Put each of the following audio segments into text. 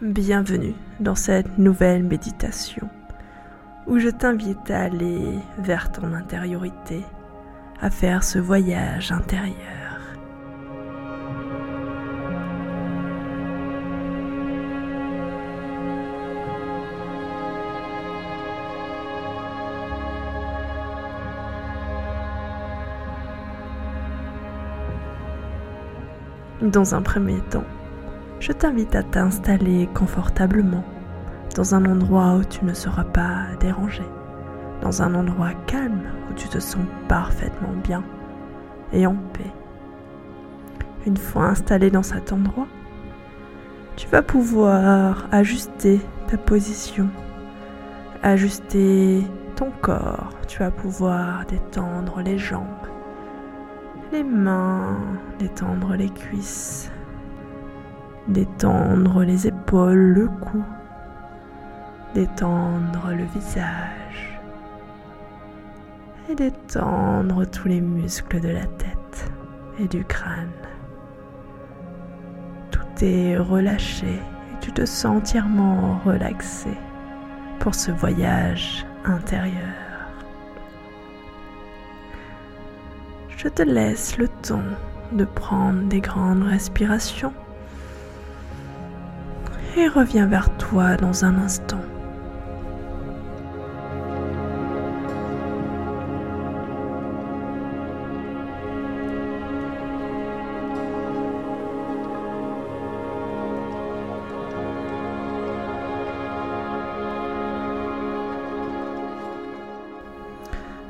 Bienvenue dans cette nouvelle méditation où je t'invite à aller vers ton intériorité, à faire ce voyage intérieur. Dans un premier temps, je t'invite à t'installer confortablement dans un endroit où tu ne seras pas dérangé, dans un endroit calme où tu te sens parfaitement bien et en paix. Une fois installé dans cet endroit, tu vas pouvoir ajuster ta position, ajuster ton corps, tu vas pouvoir détendre les jambes, les mains, détendre les cuisses, détendre les épaules, le cou, détendre le visage et détendre tous les muscles de la tête et du crâne. Tout est relâché et tu te sens entièrement relaxé pour ce voyage intérieur. Je te laisse le temps de prendre des grandes respirations et reviens vers toi dans un instant.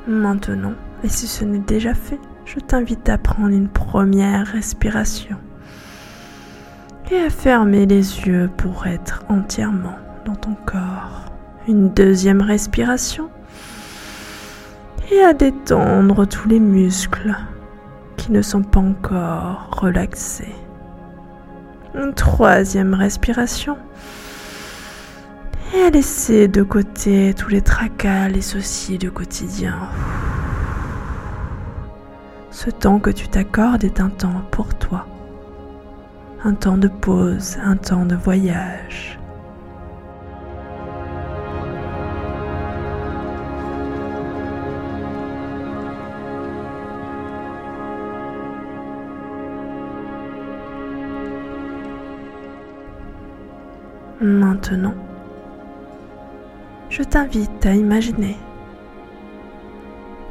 Maintenant, et si ce n'est déjà fait, je t'invite à prendre une première respiration et à fermer les yeux pour être entièrement dans ton corps. Une deuxième respiration et à détendre tous les muscles qui ne sont pas encore relaxés. Une troisième respiration et à laisser de côté tous les tracas, les soucis du quotidien. Ce temps que tu t'accordes est un temps pour toi un temps de pause, un temps de voyage. Maintenant, je t'invite à imaginer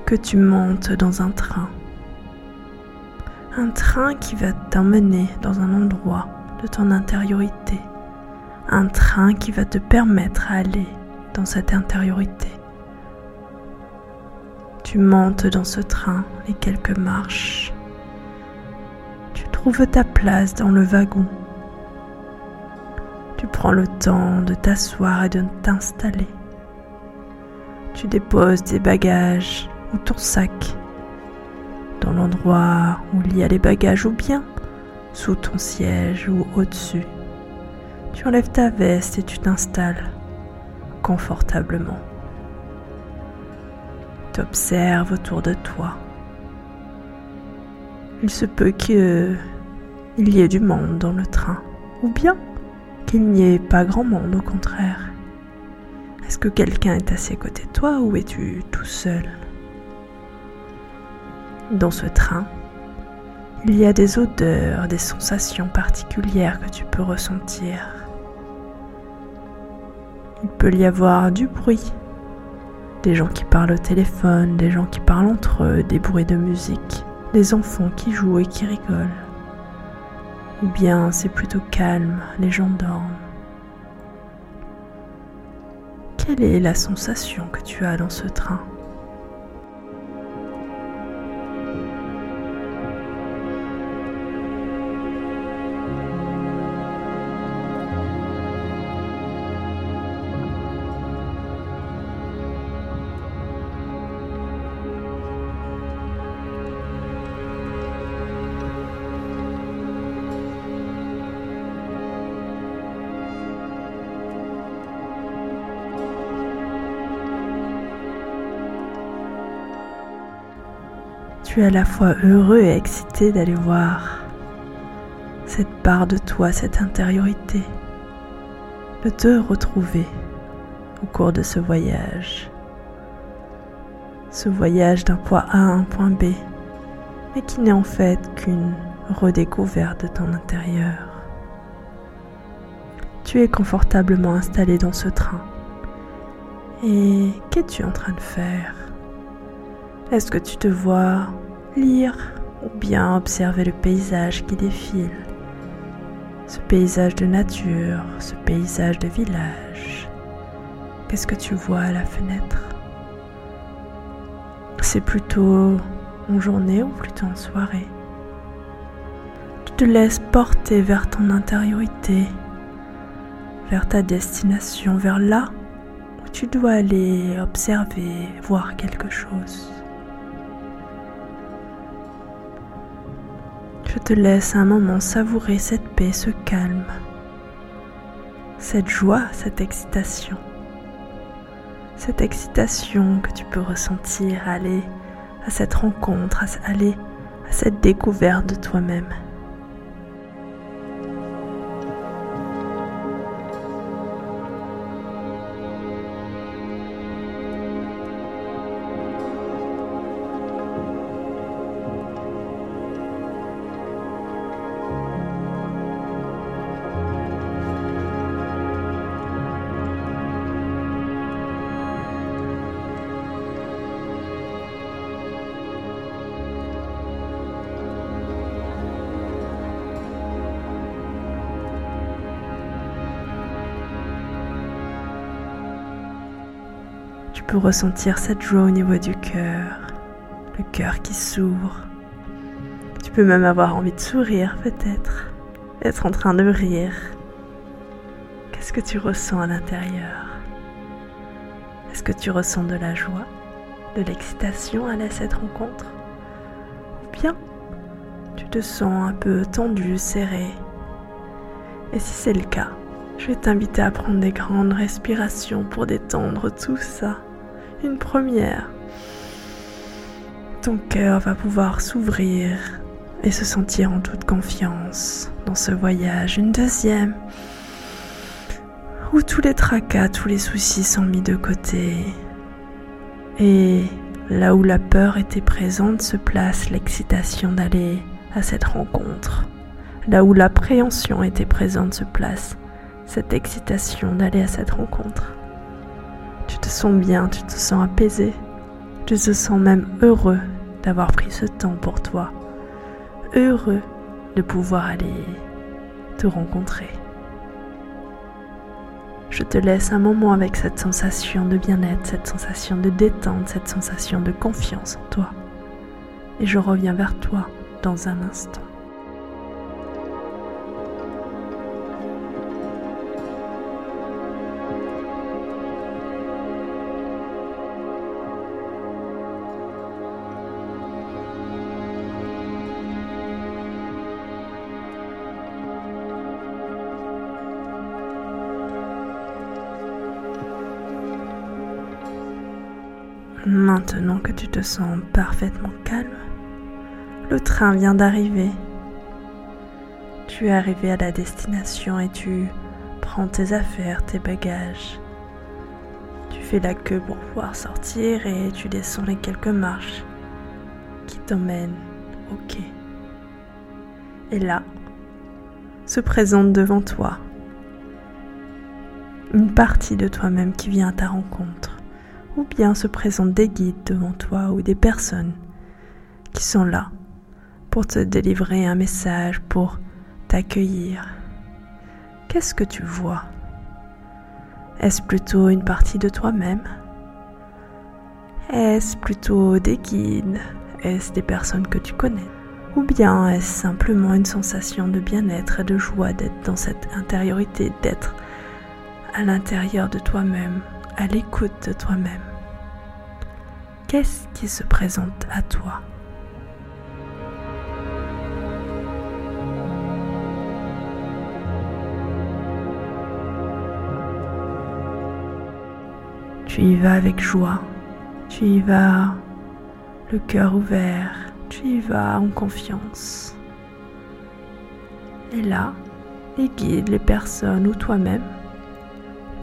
que tu montes dans un train un train qui va t'emmener dans un endroit de ton intériorité. Un train qui va te permettre d'aller dans cette intériorité. Tu montes dans ce train les quelques marches. Tu trouves ta place dans le wagon. Tu prends le temps de t'asseoir et de t'installer. Tu déposes tes bagages ou ton sac dans l'endroit où il y a les bagages ou bien sous ton siège ou au-dessus. Tu enlèves ta veste et tu t'installes confortablement. Tu observes autour de toi. Il se peut qu'il y ait du monde dans le train, ou bien qu'il n'y ait pas grand monde au contraire. Est-ce que quelqu'un est à côté de toi ou es-tu tout seul? Dans ce train, il y a des odeurs, des sensations particulières que tu peux ressentir. Il peut y avoir du bruit, des gens qui parlent au téléphone, des gens qui parlent entre eux, des bruits de musique, des enfants qui jouent et qui rigolent. Ou bien c'est plutôt calme, les gens dorment. Quelle est la sensation que tu as dans ce train? Tu es à la fois heureux et excité d'aller voir cette part de toi, cette intériorité, de te retrouver au cours de ce voyage. Ce voyage d'un point A à un point B, mais qui n'est en fait qu'une redécouverte de ton intérieur. Tu es confortablement installé dans ce train. Et qu'es-tu en train de faire? Est-ce que tu te vois lire ou bien observer le paysage qui défile. Ce paysage de nature, ce paysage de village. Qu'est-ce que tu vois à la fenêtre? C'est plutôt en journée ou plutôt en soirée? Tu te laisses porter vers ton intériorité, vers ta destination, vers là où tu dois aller observer, voir quelque chose. Je te laisse un moment savourer cette paix, ce calme, cette joie, cette excitation. Cette excitation que tu peux ressentir, aller à cette rencontre, aller à cette découverte de toi-même. Peux ressentir cette joie au niveau du cœur, le cœur qui s'ouvre. Tu peux même avoir envie de sourire peut-être, être en train de rire. Qu'est-ce que tu ressens à l'intérieur? Est-ce que tu ressens de la joie, de l'excitation à cette rencontre? Ou bien tu te sens un peu tendu, serré? Et si c'est le cas, je vais t'inviter à prendre des grandes respirations pour détendre tout ça une première. Ton cœur va pouvoir s'ouvrir et se sentir en toute confiance dans ce voyage. Une deuxième, où tous les tracas, tous les soucis sont mis de côté. Et là où la peur était présente se place l'excitation d'aller à cette rencontre. Là où l'appréhension était présente se place cette excitation d'aller à cette rencontre. Tu te sens bien, tu te sens apaisé, tu te sens même heureux d'avoir pris ce temps pour toi, heureux de pouvoir aller te rencontrer. Je te laisse un moment avec cette sensation de bien-être, cette sensation de détente, cette sensation de confiance en toi. Et je reviens vers toi dans un instant. Maintenant que tu te sens parfaitement calme, le train vient d'arriver. Tu es arrivé à la destination et tu prends tes affaires, tes bagages. Tu fais la queue pour pouvoir sortir et tu descends les quelques marches qui t'emmènent au quai. Et là, se présente devant toi une partie de toi-même qui vient à ta rencontre ou bien se présentent des guides devant toi ou des personnes qui sont là pour te délivrer un message, pour t'accueillir. Qu'est-ce que tu vois? Est-ce plutôt une partie de toi-même? Est-ce plutôt des guides? Est-ce des personnes que tu connais? Ou bien est-ce simplement une sensation de bien-être et de joie d'être dans cette intériorité, d'être à l'intérieur de toi-même, à l'écoute de toi-même. Qu'est-ce qui se présente à toi? Tu y vas avec joie, tu y vas le cœur ouvert, tu y vas en confiance. Et là, les guides, les personnes ou toi-même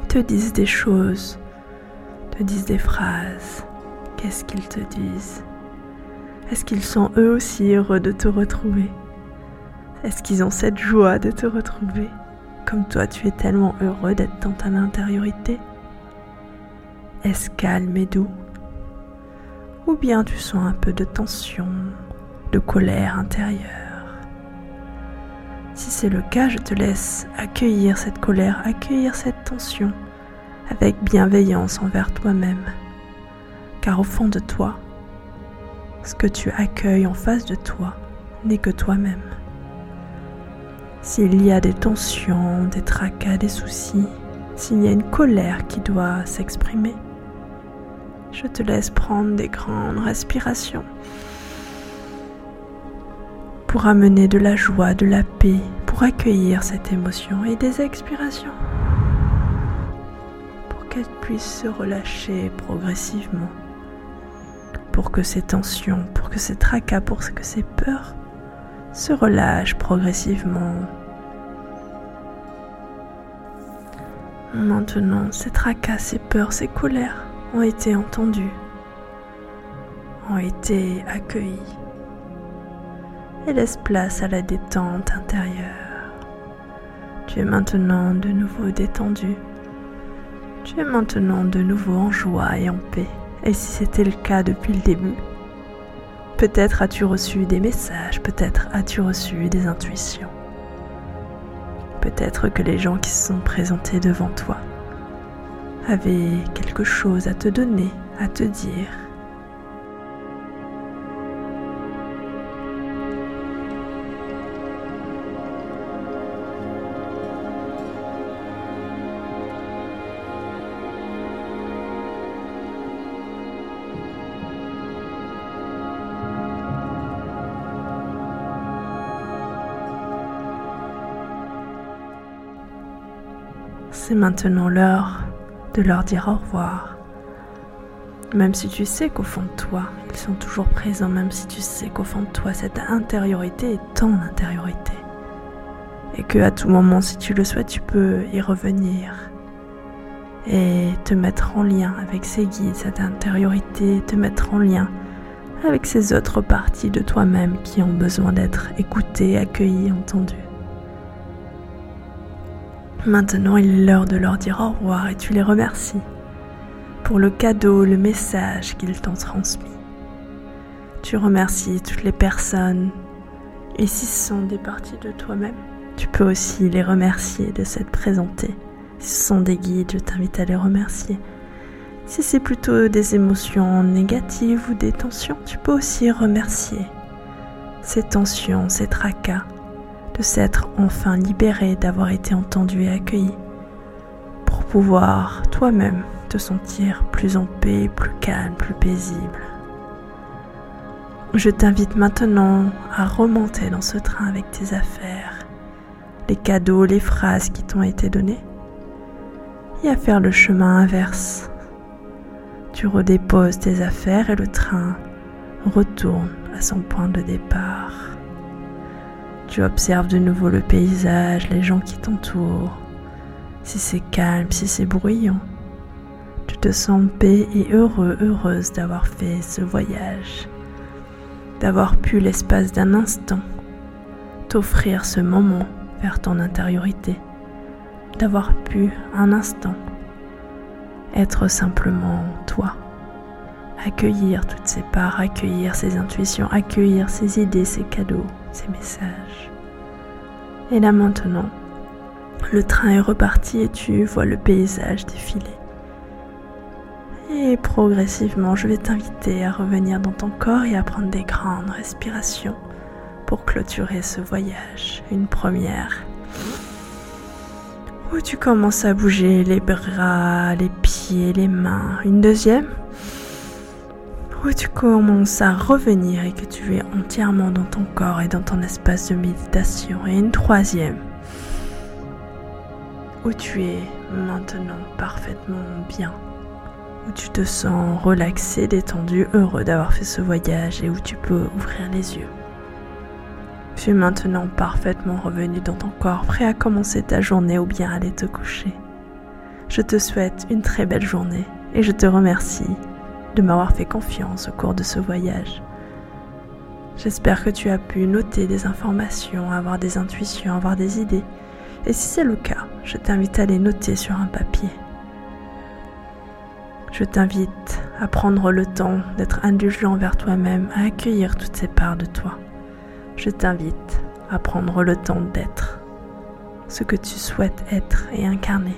te disent des choses, te disent des phrases. Qu'est-ce qu'ils te disent? Est-ce qu'ils sont eux aussi heureux de te retrouver? Est-ce qu'ils ont cette joie de te retrouver? Comme toi, tu es tellement heureux d'être dans ta intériorité. Est-ce calme et doux? Ou bien tu sens un peu de tension, de colère intérieure? Si c'est le cas, je te laisse accueillir cette colère, accueillir cette tension avec bienveillance envers toi-même. Car au fond de toi, ce que tu accueilles en face de toi n'est que toi-même. S'il y a des tensions, des tracas, des soucis, s'il y a une colère qui doit s'exprimer, je te laisse prendre des grandes respirations pour amener de la joie, de la paix, pour accueillir cette émotion et des expirations qu'elle puisse se relâcher progressivement, pour que ces tensions, pour que ces tracas, pour que ces peurs se relâchent progressivement. Maintenant, ces tracas, ces peurs, ces colères ont été entendus, ont été accueillis et laisse place à la détente intérieure. Tu es maintenant de nouveau détendu. Tu es maintenant de nouveau en joie et en paix. Et si c'était le cas depuis le début, peut-être as-tu reçu des messages, peut-être as-tu reçu des intuitions. Peut-être que les gens qui se sont présentés devant toi avait quelque chose à te donner, à te dire. Maintenant l'heure de leur dire au revoir. Même si tu sais qu'au fond de toi, ils sont toujours présents, même si tu sais qu'au fond de toi, cette intériorité est ton intériorité. Et que à tout moment, si tu le souhaites, tu peux y revenir et te mettre en lien avec ces guides, cette intériorité, te mettre en lien avec ces autres parties de toi-même qui ont besoin d'être écoutées, accueillies, entendues. Maintenant, il est l'heure de leur dire au revoir et tu les remercies pour le cadeau, le message qu'ils t'ont transmis. Tu remercies toutes les personnes et si ce sont des parties de toi-même, tu peux aussi les remercier de s'être présentés. Si ce sont des guides, je t'invite à les remercier. Si c'est plutôt des émotions négatives ou des tensions, tu peux aussi remercier ces tensions, ces tracas de s'être enfin libéré, d'avoir été entendu et accueilli, pour pouvoir toi-même te sentir plus en paix, plus calme, plus paisible. Je t'invite maintenant à remonter dans ce train avec tes affaires, les cadeaux, les phrases qui t'ont été données, et à faire le chemin inverse. Tu redéposes tes affaires et le train retourne à son point de départ. Tu observes de nouveau le paysage, les gens qui t'entourent. Si c'est calme, si c'est bruyant, tu te sens paix et heureux, heureuse d'avoir fait ce voyage, d'avoir pu l'espace d'un instant t'offrir ce moment vers ton intériorité, d'avoir pu un instant être simplement toi, accueillir toutes ces parts, accueillir ces intuitions, accueillir ces idées, ces cadeaux, ces messages. Et là maintenant, Le train est reparti et tu vois le paysage défiler. Et progressivement, je vais t'inviter à revenir dans ton corps et à prendre des grandes respirations pour clôturer ce voyage. Une première où tu commences à bouger les bras, les pieds, les mains. Une deuxième où tu commences à revenir et que tu es entièrement dans ton corps et dans ton espace de méditation? Et une troisième où tu es maintenant parfaitement bien, où tu te sens relaxé, détendu, heureux d'avoir fait ce voyage et où tu peux ouvrir les yeux. Tu es maintenant parfaitement revenu dans ton corps, prêt à commencer ta journée ou bien aller te coucher. Je te souhaite une très belle journée et je te remercie de m'avoir fait confiance au cours de ce voyage. J'espère que tu as pu noter des informations, avoir des intuitions, avoir des idées. Et si c'est le cas, je t'invite à les noter sur un papier. Je t'invite à prendre le temps d'être indulgent vers toi-même, à accueillir toutes ces parts de toi je t'invite à prendre le temps d'être ce que tu souhaites être et incarner.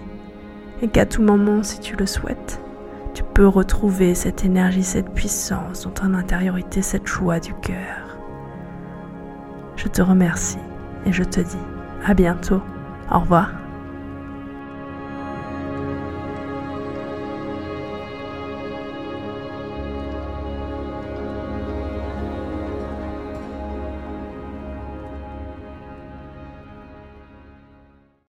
Et qu'à tout moment, si tu le souhaites, tu peux retrouver cette énergie, cette puissance dans ton intériorité, cette joie du cœur. Je te remercie et je te dis à bientôt. Au revoir.